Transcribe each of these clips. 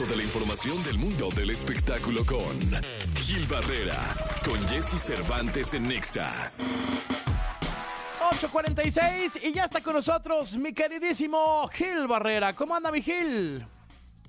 resto de la información del mundo del espectáculo con Gil Barrera, con Jesse Cervantes en Nexa. 8.46 y ya está con nosotros mi queridísimo Gil Barrera. ¿Cómo anda mi Gil?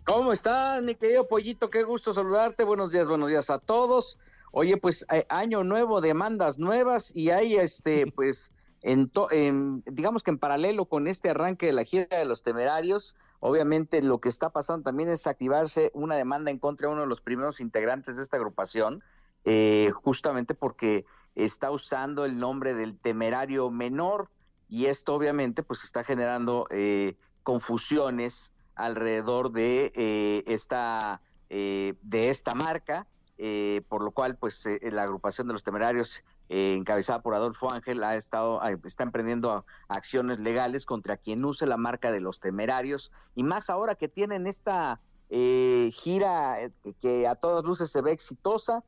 ¿Cómo estás, mi querido Pollito? Qué gusto saludarte. Buenos días, buenos días a todos. Oye, pues eh, año nuevo, demandas nuevas y hay este, pues, en, en, digamos que en paralelo con este arranque de la gira de los temerarios, obviamente lo que está pasando también es activarse una demanda en contra de uno de los primeros integrantes de esta agrupación, eh, justamente porque está usando el nombre del temerario menor y esto obviamente pues está generando eh, confusiones alrededor de eh, esta eh, de esta marca eh, por lo cual pues la agrupación de los temerarios eh, encabezada por Adolfo Ángel ha estado está emprendiendo acciones legales contra quien use la marca de los temerarios. Y más ahora que tienen esta gira que a todas luces se ve exitosa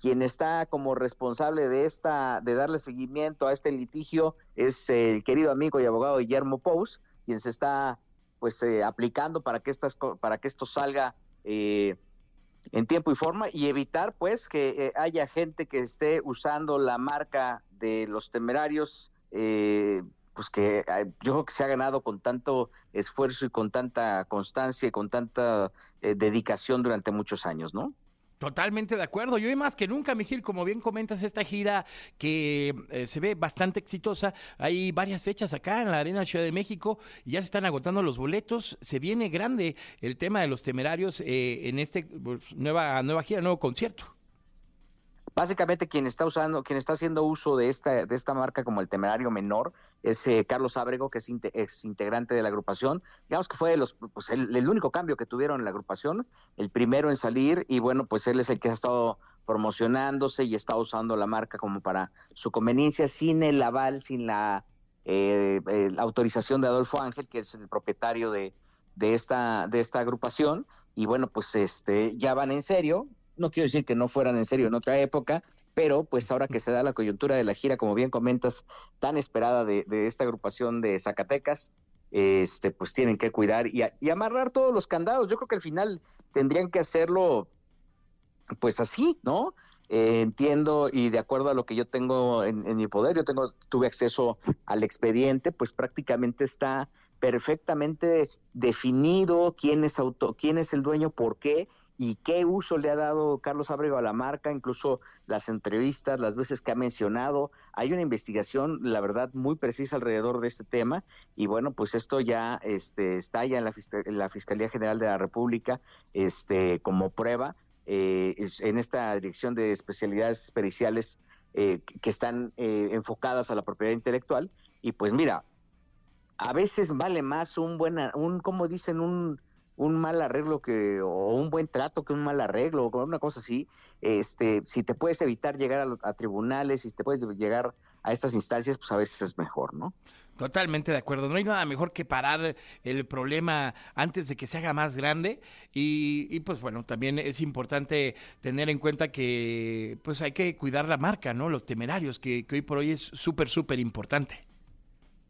quien está como responsable de esta de darle seguimiento a este litigio es el querido amigo y abogado Guillermo Pous quien se está pues eh, aplicando para que estas para que esto salga eh, en tiempo y forma y evitar pues que eh, haya gente que esté usando la marca de los temerarios eh, pues que yo creo que se ha ganado con tanto esfuerzo y con tanta constancia y con tanta eh, dedicación durante muchos años, ¿no? Totalmente de acuerdo. Y hoy más que nunca, Mijil, como bien comentas, esta gira que eh, se ve bastante exitosa. Hay varias fechas acá en la Arena Ciudad de México y ya se están agotando los boletos. Se viene grande el tema de los temerarios eh, en este pues, nueva, nueva gira, nuevo concierto. Básicamente quien está usando, quien está haciendo uso de esta, de esta marca como el temerario menor es eh, Carlos Ábrego, que es ex integrante de la agrupación. Digamos que fue los, pues el, el, único cambio que tuvieron en la agrupación, el primero en salir, y bueno, pues él es el que ha estado promocionándose y está usando la marca como para su conveniencia, sin el aval, sin la, eh, eh, la autorización de Adolfo Ángel, que es el propietario de, de, esta, de esta agrupación. Y bueno, pues este ya van en serio, no quiero decir que no fueran en serio en otra época, pero pues ahora que se da la coyuntura de la gira, como bien comentas, tan esperada de, de esta agrupación de Zacatecas, este, pues tienen que cuidar y, y, amarrar todos los candados. Yo creo que al final tendrían que hacerlo, pues así, ¿no? Eh, entiendo y de acuerdo a lo que yo tengo en, en mi poder, yo tengo, tuve acceso al expediente, pues prácticamente está perfectamente definido quién es auto, quién es el dueño, por qué y qué uso le ha dado Carlos Ábrego a la marca, incluso las entrevistas, las veces que ha mencionado. Hay una investigación, la verdad, muy precisa alrededor de este tema y bueno, pues esto ya este, está ya en la, en la Fiscalía General de la República este, como prueba eh, en esta dirección de especialidades periciales eh, que están eh, enfocadas a la propiedad intelectual y pues mira, a veces vale más un buen, un, como dicen, un un mal arreglo que o un buen trato que un mal arreglo o una cosa así este si te puedes evitar llegar a, tribunales si te puedes llegar a estas instancias pues a veces es mejor no Totalmente de acuerdo. No hay nada mejor que parar el problema antes de que se haga más grande. Y, y, pues bueno, también es importante tener en cuenta que pues hay que cuidar la marca, ¿no? Los temerarios, que, que hoy por hoy es súper, súper importante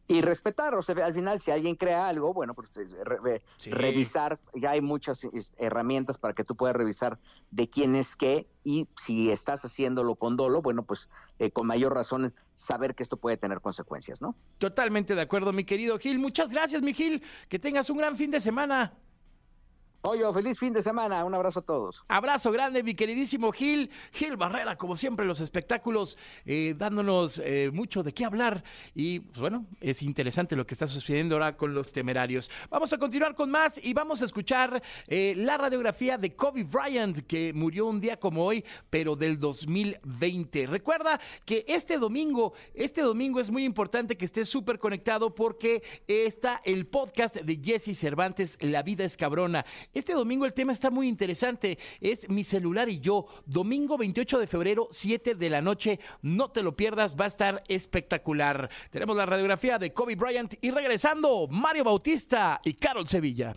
y respetar, o sea, al final si alguien crea algo, bueno, pues re, sí. revisar, ya hay muchas herramientas para que tú puedas revisar de quién es qué y si estás haciéndolo con dolo, bueno, pues eh, con mayor razón saber que esto puede tener consecuencias, ¿no? Totalmente de acuerdo, mi querido Gil. Muchas gracias, mi Gil. Que tengas un gran fin de semana. Oye, feliz fin de semana. Un abrazo a todos. Abrazo grande, mi queridísimo Gil. Gil Barrera, como siempre, los espectáculos eh, dándonos eh, mucho de qué hablar. Y pues, bueno, es interesante lo que está sucediendo ahora con los temerarios. Vamos a continuar con más y vamos a escuchar eh, la radiografía de Kobe Bryant, que murió un día como hoy, pero del 2020. Recuerda que este domingo, este domingo es muy importante que estés súper conectado porque está el podcast de Jesse Cervantes, La vida es cabrona. Este domingo el tema está muy interesante. Es Mi celular y yo. Domingo 28 de febrero, 7 de la noche. No te lo pierdas, va a estar espectacular. Tenemos la radiografía de Kobe Bryant y regresando, Mario Bautista y Carol Sevilla.